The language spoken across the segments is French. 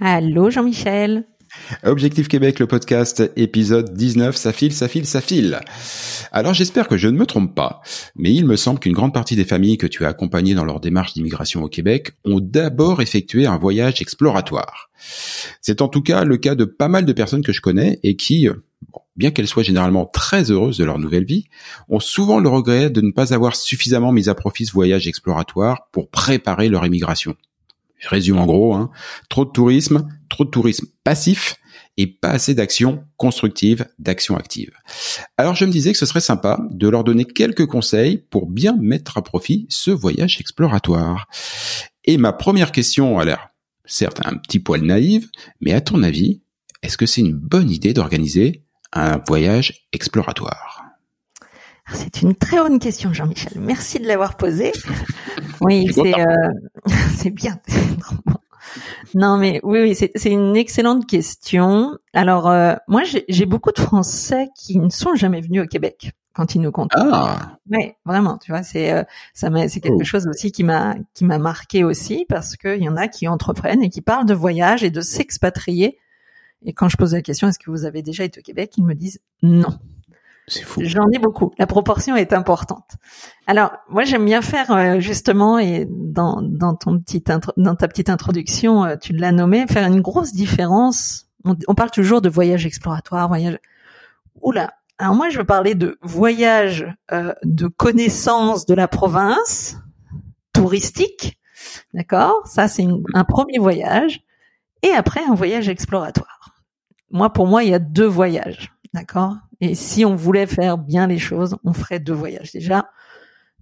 Allô Jean-Michel. Objectif Québec, le podcast, épisode 19, ça file, ça file, ça file. Alors j'espère que je ne me trompe pas, mais il me semble qu'une grande partie des familles que tu as accompagnées dans leur démarche d'immigration au Québec ont d'abord effectué un voyage exploratoire. C'est en tout cas le cas de pas mal de personnes que je connais et qui, bien qu'elles soient généralement très heureuses de leur nouvelle vie, ont souvent le regret de ne pas avoir suffisamment mis à profit ce voyage exploratoire pour préparer leur immigration. Je résume en gros, hein, trop de tourisme, trop de tourisme passif et pas assez d'actions constructives, d'actions actives. Alors je me disais que ce serait sympa de leur donner quelques conseils pour bien mettre à profit ce voyage exploratoire. Et ma première question a l'air certes un petit poil naïve, mais à ton avis, est-ce que c'est une bonne idée d'organiser un voyage exploratoire? C'est une très bonne question, Jean-Michel. Merci de l'avoir posée. Oui, c'est euh, bien. non, mais oui, oui, c'est une excellente question. Alors, euh, moi, j'ai beaucoup de Français qui ne sont jamais venus au Québec quand ils nous contactent. Ah. Oui, vraiment. Tu vois, c'est euh, ça c'est quelque oh. chose aussi qui m'a qui m'a marqué aussi parce qu'il y en a qui entreprennent et qui parlent de voyage et de s'expatrier. Et quand je pose la question, est-ce que vous avez déjà été au Québec, ils me disent non. J'en ai beaucoup. La proportion est importante. Alors, moi, j'aime bien faire euh, justement, et dans, dans ton petit dans ta petite introduction, euh, tu l'as nommé, faire une grosse différence. On, parle toujours de voyage exploratoire, voyage. Oula. Alors moi, je veux parler de voyage euh, de connaissance de la province touristique. D'accord? Ça, c'est un premier voyage. Et après, un voyage exploratoire. Moi, pour moi, il y a deux voyages. D'accord? Et si on voulait faire bien les choses, on ferait deux voyages. Déjà,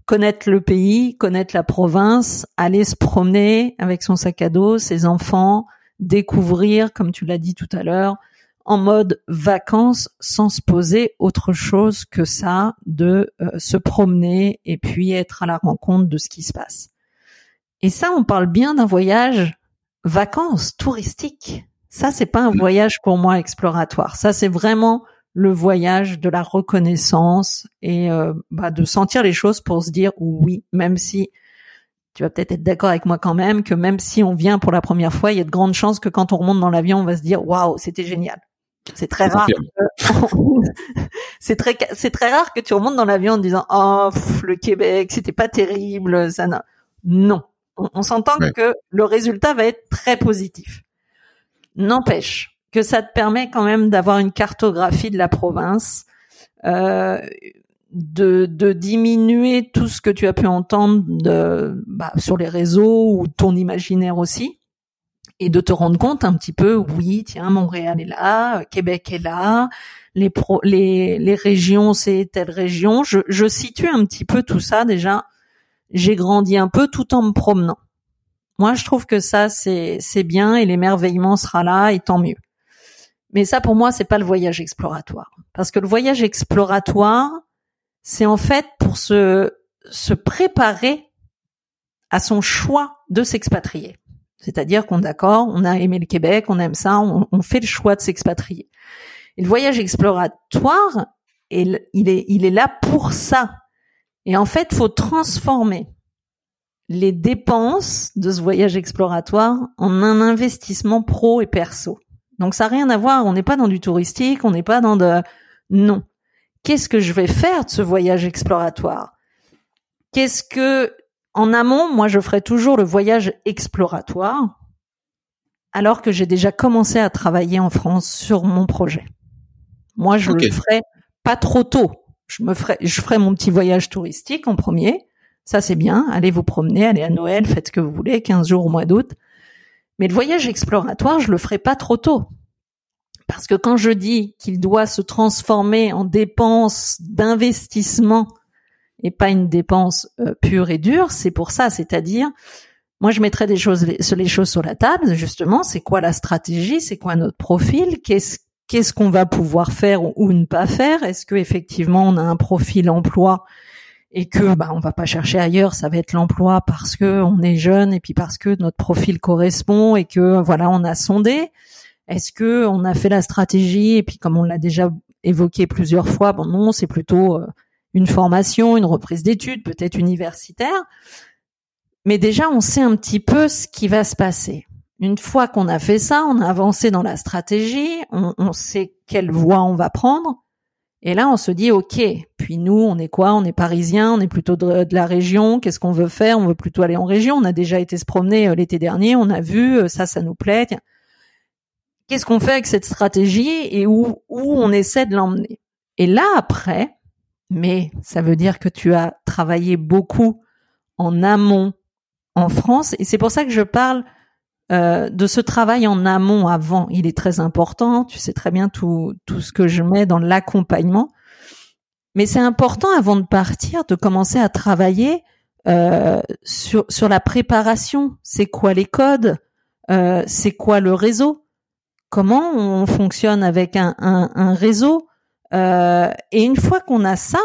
connaître le pays, connaître la province, aller se promener avec son sac à dos, ses enfants, découvrir, comme tu l'as dit tout à l'heure, en mode vacances sans se poser autre chose que ça de euh, se promener et puis être à la rencontre de ce qui se passe. Et ça, on parle bien d'un voyage vacances touristiques. Ça, c'est pas un mmh. voyage pour moi exploratoire. Ça, c'est vraiment le voyage de la reconnaissance et euh, bah, de sentir les choses pour se dire oui, même si tu vas peut-être être, d'accord avec moi quand même que même si on vient pour la première fois, il y a de grandes chances que quand on remonte dans l'avion, on va se dire waouh, c'était génial. C'est très rare. c'est très c'est très rare que tu remontes dans l'avion en disant oh le Québec, c'était pas terrible, ça non. Non, on, s'entend que le résultat va être très positif. N'empêche, que ça te permet quand même d'avoir une cartographie de la province, euh, de, de, diminuer tout ce que tu as pu entendre de, bah, sur les réseaux ou ton imaginaire aussi, et de te rendre compte un petit peu, oui, tiens, Montréal est là, Québec est là, les, pro, les, les régions, c'est telle région. Je, je situe un petit peu tout ça déjà. J'ai grandi un peu tout en me promenant. Moi, je trouve que ça, c'est, c'est bien et l'émerveillement sera là et tant mieux. Mais ça, pour moi, c'est pas le voyage exploratoire. Parce que le voyage exploratoire, c'est en fait pour se, se préparer à son choix de C'est-à-dire qu'on d'accord, on a aimé le Québec, on aime ça, on, fait le choix de s'expatrier. Et le voyage exploratoire, il est, il est là pour ça. Et en fait, faut transformer les dépenses de ce voyage exploratoire en un investissement pro et perso. Donc ça n'a rien à voir, on n'est pas dans du touristique, on n'est pas dans de... Non. Qu'est-ce que je vais faire de ce voyage exploratoire? Qu'est-ce que... En amont, moi, je ferai toujours le voyage exploratoire, alors que j'ai déjà commencé à travailler en France sur mon projet? Moi, je le ferai pas trop tôt. Je me ferai, je ferai mon petit voyage touristique en premier. Ça, c'est bien. Allez vous promener, allez à Noël, faites ce que vous voulez, 15 jours au mois d'août. Mais le voyage exploratoire, je le ferai pas trop tôt. Parce que quand je dis qu'il doit se transformer en dépense d'investissement et pas une dépense euh, pure et dure, c'est pour ça. C'est-à-dire, moi, je mettrais des choses, les choses sur la table. Justement, c'est quoi la stratégie? C'est quoi notre profil? Qu'est-ce qu'on va pouvoir faire ou, ne pas faire? Est-ce que effectivement on a un profil emploi et que bah on va pas chercher ailleurs, ça va être l'emploi parce que on est jeune et puis parce que notre profil correspond et que voilà on a sondé. Est-ce que on a fait la stratégie et puis comme on l'a déjà évoqué plusieurs fois, bon non, c'est plutôt euh, une formation, une reprise d'études, peut-être universitaire. Mais déjà on sait un petit peu ce qui va se passer. Une fois qu'on a fait ça, on a avancé dans la stratégie, on, on sait quelle voie on va prendre. Et là, on se dit, OK, puis nous, on est quoi? On est parisien, on est plutôt de, la région, qu'est-ce qu'on veut faire? On veut plutôt aller en région. On a déjà été se promener euh, l'été dernier, on a vu, euh, ça, ça nous plaît. Qu'est-ce qu'on fait avec cette stratégie et où, où on essaie de l'emmener? Et là, après, mais ça veut dire que tu as travaillé beaucoup en amont en France, et c'est pour ça que je parle euh, de ce travail en amont avant, il est très important. Tu sais très bien tout, tout ce que je mets dans l'accompagnement. Mais c'est important avant de partir de commencer à travailler euh, sur, sur la préparation. C'est quoi les codes? Euh, C'est quoi le réseau? Comment on fonctionne avec un, un, un réseau? Et une fois qu'on a ça,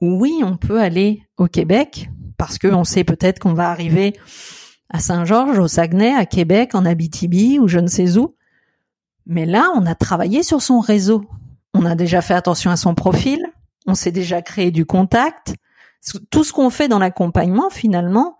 oui, on peut aller au Québec parce qu'on sait peut-être qu'on va arriver à Saint-Georges, au Saguenay, à Québec, en Abitibi ou je ne sais où. Mais là, on a travaillé sur son réseau. On a déjà fait attention à son profil. On s'est déjà créé du contact. Tout ce qu'on fait dans l'accompagnement, finalement,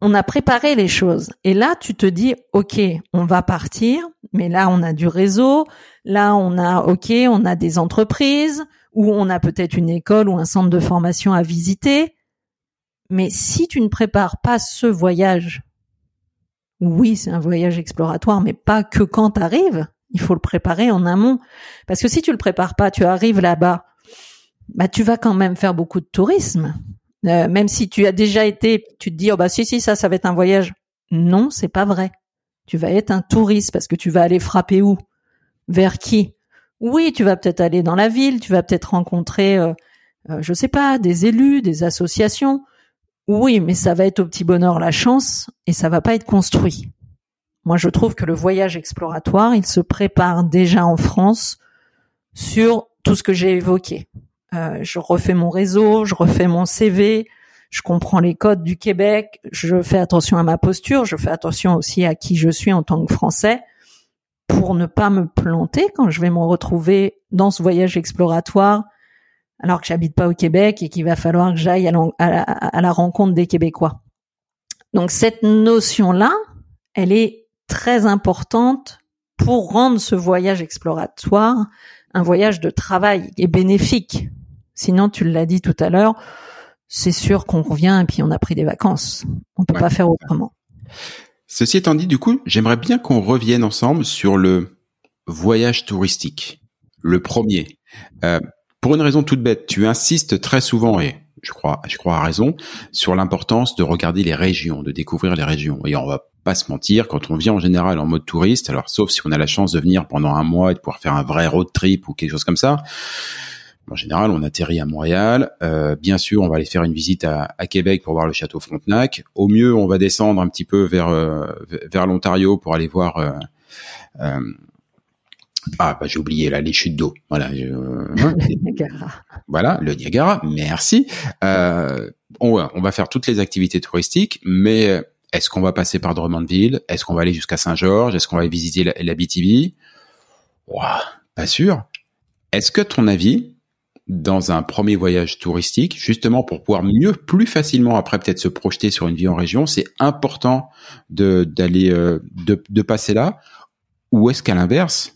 on a préparé les choses. Et là, tu te dis, OK, on va partir, mais là, on a du réseau. Là, on a, OK, on a des entreprises ou on a peut-être une école ou un centre de formation à visiter. Mais si tu ne prépares pas ce voyage, oui, c'est un voyage exploratoire, mais pas que quand tu. Il faut le préparer en amont. Parce que si tu le prépares pas, tu arrives là-bas, bah, tu vas quand même faire beaucoup de tourisme. Euh, même si tu as déjà été, tu te dis, oh bah si, si, ça, ça va être un voyage. Non, c'est pas vrai. Tu vas être un touriste parce que tu vas aller frapper où? Vers qui? Oui, tu vas peut-être aller dans la ville, tu vas peut-être rencontrer, euh, euh, je sais pas, des élus, des associations. Oui, mais ça va être au petit bonheur la chance et ça va pas être construit. Moi, je trouve que le voyage exploratoire, il se prépare déjà en France sur tout ce que j'ai évoqué. Euh, je refais mon réseau, je refais mon CV, je comprends les codes du Québec, je fais attention à ma posture, je fais attention aussi à qui je suis en tant que Français pour ne pas me planter quand je vais me retrouver dans ce voyage exploratoire alors que j'habite pas au Québec et qu'il va falloir que j'aille à, la rencontre des Québécois. Donc cette notion-là, elle est très importante pour rendre ce voyage exploratoire un voyage de travail et bénéfique. Sinon, tu l'as dit tout à l'heure, c'est sûr qu'on revient et puis on a pris des vacances. On peut pas faire autrement. Ceci étant dit, du coup, j'aimerais bien qu'on revienne ensemble sur le voyage touristique, le premier. Euh, pour une raison toute bête, tu insistes très souvent et je crois, je crois à raison, sur l'importance de regarder les régions, de découvrir les régions. Et on va pas se mentir, quand on vient en général en mode touriste, alors sauf si on a la chance de venir pendant un mois et de pouvoir faire un vrai road trip ou quelque chose comme ça, en général, on atterrit à Montréal. Euh, bien sûr, on va aller faire une visite à, Québec pour voir le château Frontenac. Au mieux, on va descendre un petit peu vers euh, vers l'Ontario pour aller voir euh, ah, bah, j'ai oublié là les chutes d'eau. Voilà. Hein, Niagara. Voilà, le Niagara. Merci. Euh, on, on, va faire toutes les activités touristiques, mais est-ce qu'on va passer par Drummondville? Est-ce qu'on va aller jusqu'à Saint-Georges? Est-ce qu'on va visiter la, Ouah, pas sûr. Est-ce que ton avis, dans un premier voyage touristique, justement pour pouvoir mieux, plus facilement après peut-être se projeter sur une vie en région, c'est important de d'aller euh, de, de passer là, ou est-ce qu'à l'inverse,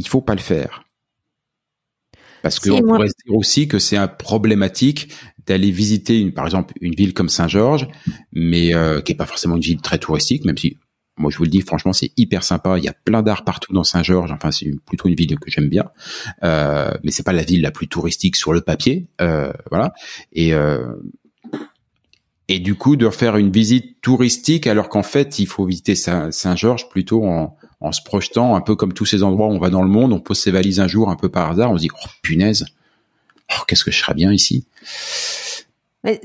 il faut pas le faire parce qu'on pourrait dire aussi que c'est un problématique d'aller visiter une, par exemple, une ville comme Saint-Georges, mais euh, qui est pas forcément une ville très touristique, même si moi je vous le dis franchement c'est hyper sympa. Il y a plein d'art partout dans Saint-Georges. Enfin c'est plutôt une ville que j'aime bien, euh, mais c'est pas la ville la plus touristique sur le papier, euh, voilà. Et euh, et du coup de faire une visite touristique alors qu'en fait il faut visiter Saint-Georges plutôt en en se projetant un peu comme tous ces endroits où on va dans le monde, on pose ses valises un jour un peu par hasard, on se dit oh punaise, oh, qu'est-ce que je serais bien ici. Mais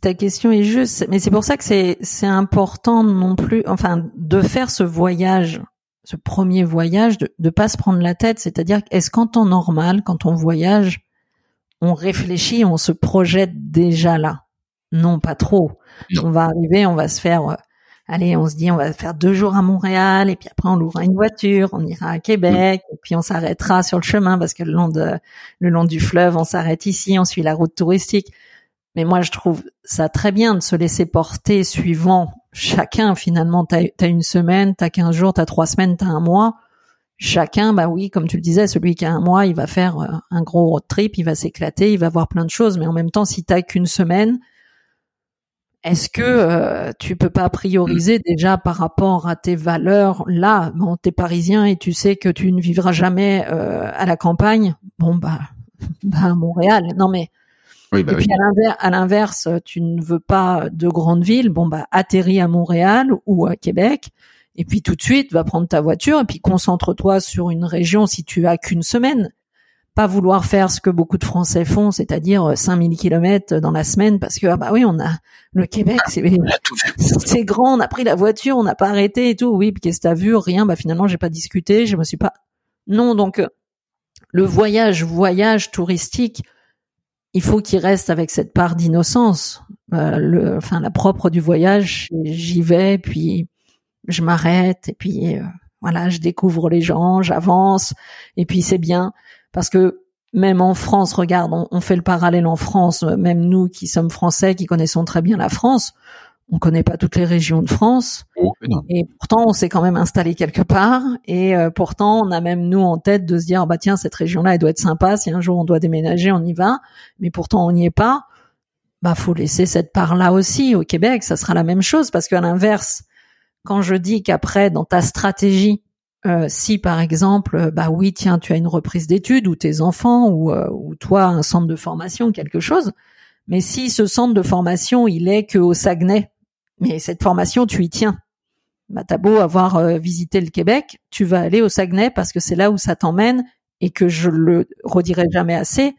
ta question est juste, mais c'est pour ça que c'est c'est important non plus, enfin, de faire ce voyage, ce premier voyage, de de pas se prendre la tête. C'est-à-dire, est-ce qu'en temps normal, quand on voyage, on réfléchit, on se projette déjà là? Non, pas trop. On va arriver, on va se faire allez, on se dit on va faire deux jours à Montréal et puis après on louera une voiture, on ira à Québec et puis on s'arrêtera sur le chemin parce que le long de le long du fleuve, on s'arrête ici, on suit la route touristique. Mais moi, je trouve ça très bien de se laisser porter suivant chacun. Finalement, t'as as une semaine, t'as quinze jours, t'as trois semaines, t'as un mois. Chacun, bah oui, comme tu le disais, celui qui a un mois, il va faire euh, un gros road trip, il va s'éclater, il va voir plein de choses. Mais en même temps, si t'as qu'une semaine, est-ce que euh, tu peux pas prioriser déjà par rapport à tes valeurs là? Bon, t'es parisien et tu sais que tu ne vivras jamais euh, à la campagne. Bon bah, bah à Montréal. Non mais oui, bah et puis à l'inverse, tu ne veux pas de grandes villes. Bon bah atterris à Montréal ou à Québec. Et puis tout de suite, va prendre ta voiture et puis concentre-toi sur une région si tu as qu'une semaine pas vouloir faire ce que beaucoup de Français font, c'est-à-dire 5000 euh, kilomètres dans la semaine, parce que ah bah oui, on a le Québec, c'est grand, on a pris la voiture, on n'a pas arrêté et tout. Oui, puis qu'est-ce que t'as vu? Rien. Bah finalement, j'ai pas discuté, je me suis pas. Non, donc euh, le voyage, voyage touristique, il faut qu'il reste avec cette part d'innocence. Euh, le, enfin, la propre du voyage, j'y vais, puis je m'arrête, et puis voilà, je découvre les gens, j'avance, et puis c'est bien parce que même en France, regarde, on, fait le parallèle en France, même nous qui sommes français, qui connaissons très bien la France, on connaît pas toutes les régions de France, oh, et pourtant on s'est quand même installé quelque part, et euh, pourtant on a même nous en tête de se dire bah tiens cette région-là elle doit être sympa, si un jour on doit déménager on y va, mais pourtant on n'y est pas, bah faut laisser cette part-là aussi au Québec, ça sera la même chose. Parce qu'à l'inverse, quand je dis qu'après dans ta stratégie euh, si par exemple, euh, bah oui, tiens, tu as une reprise d'études ou tes enfants ou, euh, ou toi un centre de formation, quelque chose, mais si ce centre de formation il est que au Saguenay, mais cette formation tu y tiens, bah t'as beau avoir visité le Québec, tu vas aller au Saguenay parce que c'est là où ça t'emmène et que je le redirai jamais assez.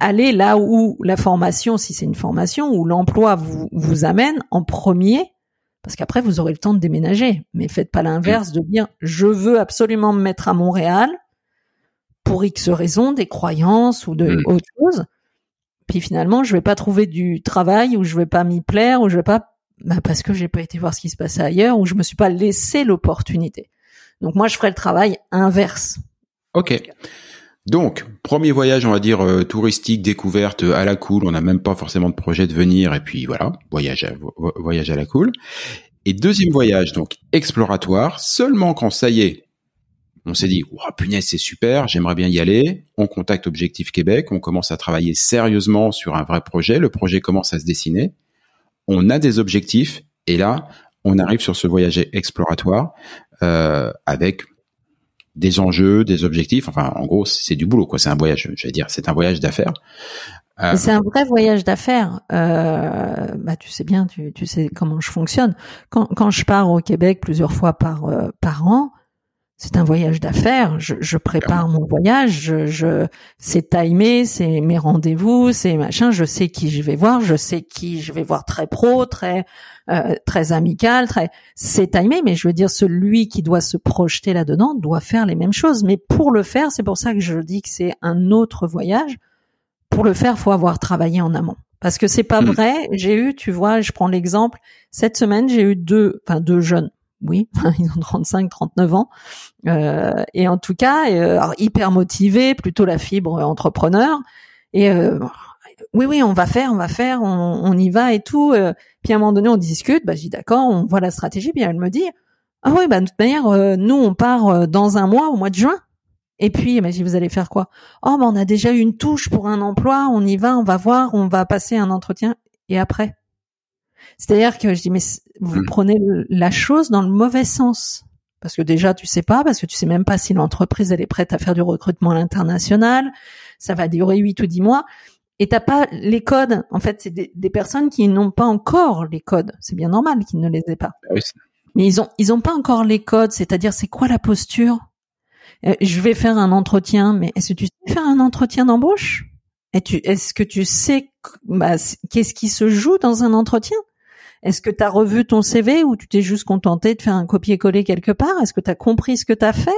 aller là où la formation, si c'est une formation, où l'emploi vous, vous amène en premier parce qu'après vous aurez le temps de déménager. Mais faites pas l'inverse de dire je veux absolument me mettre à Montréal pour X raisons, des croyances ou de mm. autre chose. Puis finalement, je vais pas trouver du travail ou je vais pas m'y plaire ou je vais pas bah parce que j'ai pas été voir ce qui se passait ailleurs ou je me suis pas laissé l'opportunité. Donc moi, je ferai le travail inverse. Ok. Donc, premier voyage, on va dire euh, touristique, découverte à la cool. On n'a même pas forcément de projet de venir, et puis voilà, voyage à, voyage à la cool. Et deuxième voyage, donc exploratoire, seulement quand ça y est, on s'est dit, oh, punaise, c'est super, j'aimerais bien y aller. On contacte Objectif Québec, on commence à travailler sérieusement sur un vrai projet. Le projet commence à se dessiner. On a des objectifs, et là, on arrive sur ce voyage exploratoire euh, avec des enjeux, des objectifs. Enfin, en gros, c'est du boulot, quoi. C'est un voyage, je vais dire, c'est un voyage d'affaires. Euh, c'est un vrai voyage d'affaires. Euh, bah, tu sais bien, tu, tu, sais comment je fonctionne. Quand, quand je pars au Québec plusieurs fois par euh, par an, c'est un voyage d'affaires. Je, je, prépare mon voyage, je, je c'est timé, c'est mes rendez-vous, c'est machin. Je sais qui je vais voir, je sais qui je vais voir très pro, très euh, très amical, très c'est timé. Mais je veux dire, celui qui doit se projeter là-dedans doit faire les mêmes choses. Mais pour le faire, c'est pour ça que je dis que c'est un autre voyage. Pour le faire, faut avoir travaillé en amont. Parce que c'est pas hmm. vrai. J'ai eu, tu vois, je prends l'exemple. Cette semaine, j'ai eu deux, enfin deux jeunes oui, ils ont 35, 39 ans. Euh, et en tout cas, euh, hyper motivés, plutôt la fibre entrepreneur. Et euh, oui, oui, on va faire, on va faire, on, on y va et tout. Euh. puis à un moment donné, on discute. Bah, je dis d'accord, on voit la stratégie. Puis elle me dit, ah oui, bah de toute manière, nous, on part dans un mois, au mois de juin. Et puis, elle dit, vous allez faire quoi? Oh, bah, on a déjà eu une touche pour un emploi. On y va, on va voir, on va passer un entretien. Et après? C'est-à-dire que je dis mais vous hmm. prenez la chose dans le mauvais sens parce que déjà tu sais pas parce que tu sais même pas si l'entreprise elle est prête à faire du recrutement à l'international, ça va durer huit ou dix mois et t'as pas les codes. En fait, c'est des, personnes qui n'ont pas encore les codes. C'est bien normal qu'ils ne les aient pas. Ah mais ils ont ils ont pas encore les codes, c'est-à-dire c'est quoi la posture? Euh, Je vais faire un entretien, mais est-ce que tu sais faire un entretien d'embauche? Est-ce que tu sais bah, qu'est-ce qui se joue dans un entretien? Est-ce que tu as revu ton CV ou tu t'es juste contenté de faire un copier-coller quelque part? Est-ce que tu as compris ce que tu as fait?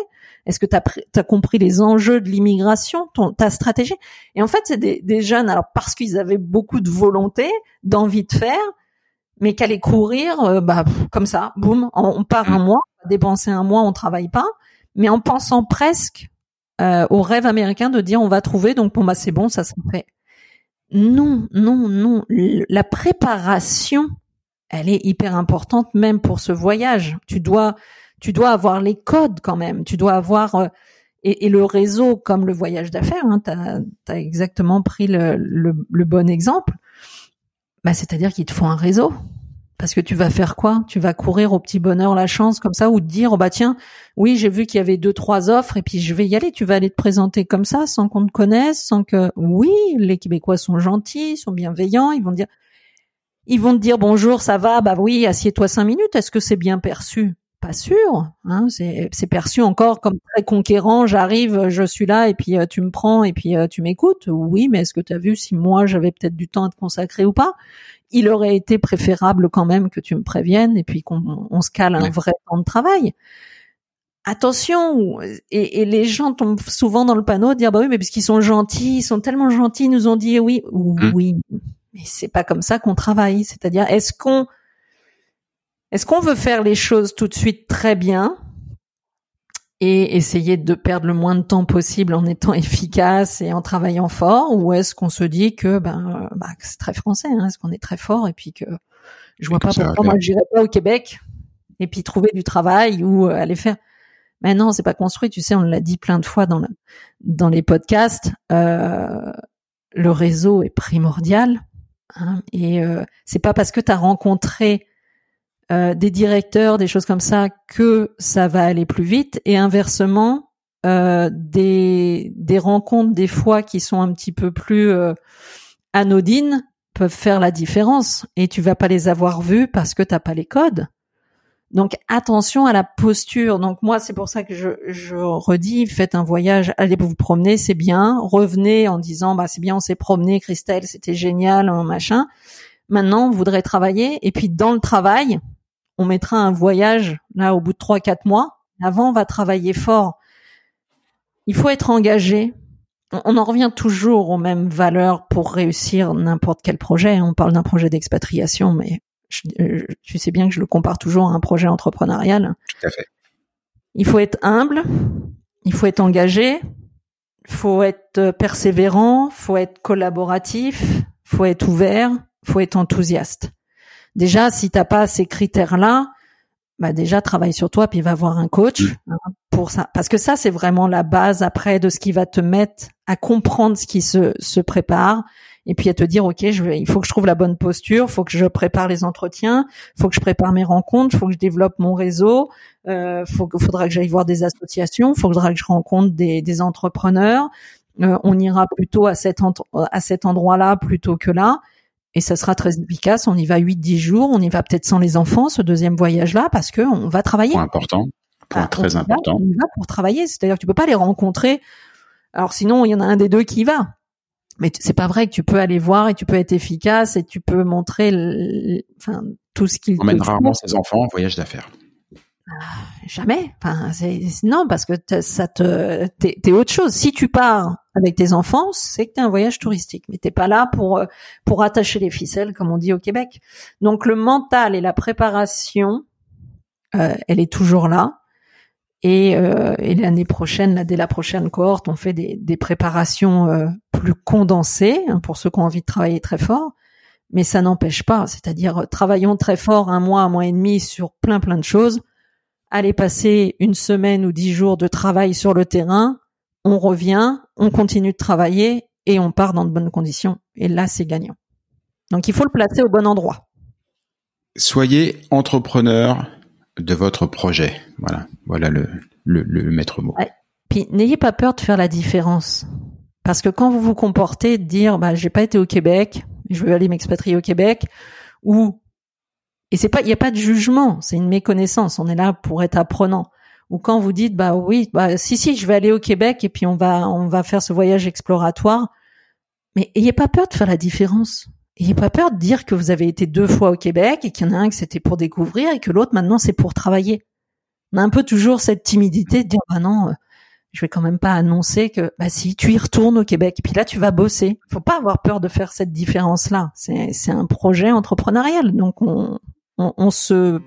Est-ce que tu as, compris les enjeux de l'immigration, ta stratégie? Et en fait, c'est des, jeunes, alors parce qu'ils avaient beaucoup de volonté, d'envie de faire, mais qu'aller courir, euh, bah comme ça, boum, on, part un mmh. mois, on dépenser un mois, on travaille pas, mais en pensant presque euh, au rêve américain de dire on va trouver, donc pour moi c'est bon, ça se fait. Non, non, non. La préparation elle est hyper importante même pour ce voyage. Tu dois, tu dois avoir les codes quand même. Tu dois avoir euh, et, le réseau comme le voyage d'affaires. Hein, tu as, exactement pris le, bon exemple. Bah, c'est-à-dire qu'il te faut un réseau. Parce que tu vas faire quoi? Tu vas courir au petit bonheur la chance comme ça ou te dire oh bah tiens oui j'ai vu qu'il y avait deux trois offres et puis je vais y aller. Tu vas aller te présenter comme ça sans qu'on te connaisse, sans que oui les Québécois sont gentils, sont bienveillants. Ils vont dire ils vont te dire bonjour, ça va, bah oui, assieds-toi cinq minutes. Est-ce que c'est bien perçu? Pas sûr. Hein, c'est perçu encore comme très conquérant. J'arrive, je suis là et puis euh, tu me prends et puis euh, tu m'écoutes. Oui, mais est-ce que tu as vu si moi j'avais peut-être du temps à te consacrer ou pas? Il aurait été préférable quand même que tu me préviennes et puis qu'on se cale un vrai temps de travail attention et, les gens tombent souvent dans le panneau de dire bah oui mais parce qu'ils sont gentils ils sont tellement gentils ils nous ont dit oui mmh. oui mais c'est pas comme ça qu'on travaille. C'est-à-dire, est-ce qu'on, est-ce qu'on veut faire les choses tout de suite très bien et essayer de perdre le moins de temps possible en étant efficace et en travaillant fort, ou est-ce qu'on se dit que ben, bah, c'est très français, hein, est-ce qu'on est très fort et puis que je vois pas pourquoi moi j'irais pas au Québec et puis trouver du travail ou euh, aller faire. Mais non, c'est pas construit. Tu sais, on l'a dit plein de fois dans dans les podcasts. Euh, le réseau est primordial. Hein, et euh, c'est pas parce que tu as rencontré euh, des directeurs, des choses comme ça, que ça va aller plus vite. Et inversement, euh, des, des rencontres des fois qui sont un petit peu plus euh, anodines peuvent faire la différence. Et tu vas pas les avoir vues parce que t'as pas les codes. Donc attention à la posture. Donc moi c'est pour ça que je, je redis faites un voyage, allez vous promener, c'est bien. Revenez en disant bah c'est bien, on s'est promené, Christelle, c'était génial, machin. Maintenant on voudrait travailler et puis dans le travail on mettra un voyage là au bout de trois quatre mois. Avant on va travailler fort. Il faut être engagé. On en revient toujours aux mêmes valeurs pour réussir n'importe quel projet. On parle d'un projet d'expatriation, mais euh, tu sais bien que je le compare toujours à un projet entrepreneurial. Tout à fait. Il faut être humble, il faut être engagé, il faut être persévérant, faut être collaboratif, faut être ouvert, faut être enthousiaste. Déjà, si t'as pas ces critères-là, bah déjà travaille sur toi puis va voir un coach hein, pour ça. Parce que ça c'est vraiment la base après de ce qui va te mettre à comprendre ce qui se se prépare et puis à te dire ok je vais, il faut que je trouve la bonne posture faut que je prépare les entretiens faut que je prépare mes rencontres faut que je développe mon réseau euh, faut faudra que j'aille voir des associations faudra que je rencontre des, des entrepreneurs. Euh, on ira plutôt à cet à cet endroit là plutôt que là et ça sera très efficace. On y va 8 10 jours. On y va peut-être sans les enfants ce deuxième voyage là parce que on va travailler. Point important. Point ah, très important. on y va pour travailler. C'est-à-dire que tu peux pas les rencontrer. Alors sinon il y en a un des deux qui va. Mais c'est pas vrai que tu peux aller voir et tu peux être efficace et tu peux montrer enfin tout ce qu'il emmène rarement ses enfants en voyage d'affaires jamais enfin non parce que ça te t'es autre chose si tu pars avec tes enfants c'est que t'es un voyage touristique mais t'es pas là pour euh, pour attacher les ficelles comme on dit au Québec donc le mental et la préparation elle est toujours là. Et, et l'année prochaine, là, dès la prochaine cohorte, on fait des, des préparations plus condensées hein, pour ceux qui ont envie de travailler très fort. Mais ça n'empêche pas, c'est-à-dire travaillons très fort un mois, un mois et demi sur plein plein de choses. Allez passer une semaine ou dix jours de travail sur le terrain, on revient, on continue de travailler et on part dans de bonnes conditions. Et là, c'est gagnant. Donc, il faut le placer au bon endroit. Soyez entrepreneur de votre projet. Voilà, voilà le, le, maître mot. Puis, n'ayez pas peur de faire la différence. Parce que quand vous vous comportez de dire, bah, j'ai pas été au Québec, je veux aller m'expatrier au Québec, ou, et c'est pas, il n'y a pas de jugement, c'est une méconnaissance. On est là pour être apprenant. Ou quand vous dites bah oui bah si si je vais aller au Québec et puis on va on va faire ce voyage exploratoire. Mais ayez pas peur de faire la différence. Ayez pas peur de dire que vous avez été deux fois au Québec et qu'il y en a un que c'était pour découvrir et que l'autre maintenant c'est pour travailler. On a un peu toujours cette timidité de dire bah non euh, je vais quand même pas annoncer que bah si tu y retournes au Québec et puis là tu vas bosser. Faut pas avoir peur de faire cette différence là c'est c'est un projet entrepreneurial donc on, on, on se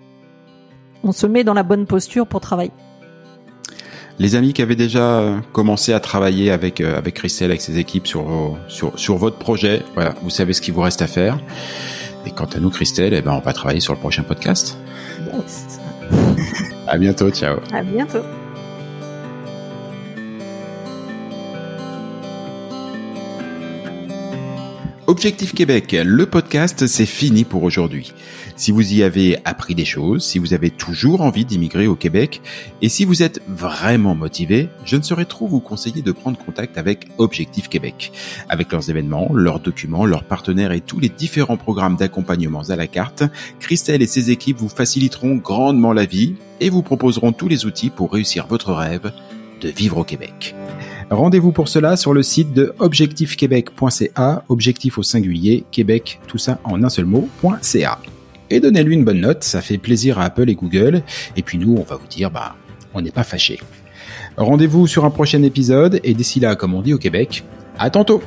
on se met dans la bonne posture pour travailler les amis qui avaient déjà euh, commencé à travailler avec euh, avec Christelle, avec ses équipes sur sur sur votre projet, voilà, vous savez ce qu'il vous reste à faire. Et quant à nous, Christelle, eh ben on va travailler sur le prochain podcast. Yes. à bientôt, ciao. À bientôt. Objectif Québec, le podcast, c'est fini pour aujourd'hui. Si vous y avez appris des choses, si vous avez toujours envie d'immigrer au Québec, et si vous êtes vraiment motivé, je ne saurais trop vous conseiller de prendre contact avec Objectif Québec. Avec leurs événements, leurs documents, leurs partenaires et tous les différents programmes d'accompagnement à la carte, Christelle et ses équipes vous faciliteront grandement la vie et vous proposeront tous les outils pour réussir votre rêve de vivre au Québec. Rendez-vous pour cela sur le site de objectifquebec.ca, objectif au singulier, Québec, tout ça en un seul mot.ca. Et donnez-lui une bonne note, ça fait plaisir à Apple et Google. Et puis nous, on va vous dire, bah, on n'est pas fâchés. Rendez-vous sur un prochain épisode, et d'ici là, comme on dit au Québec, à tantôt!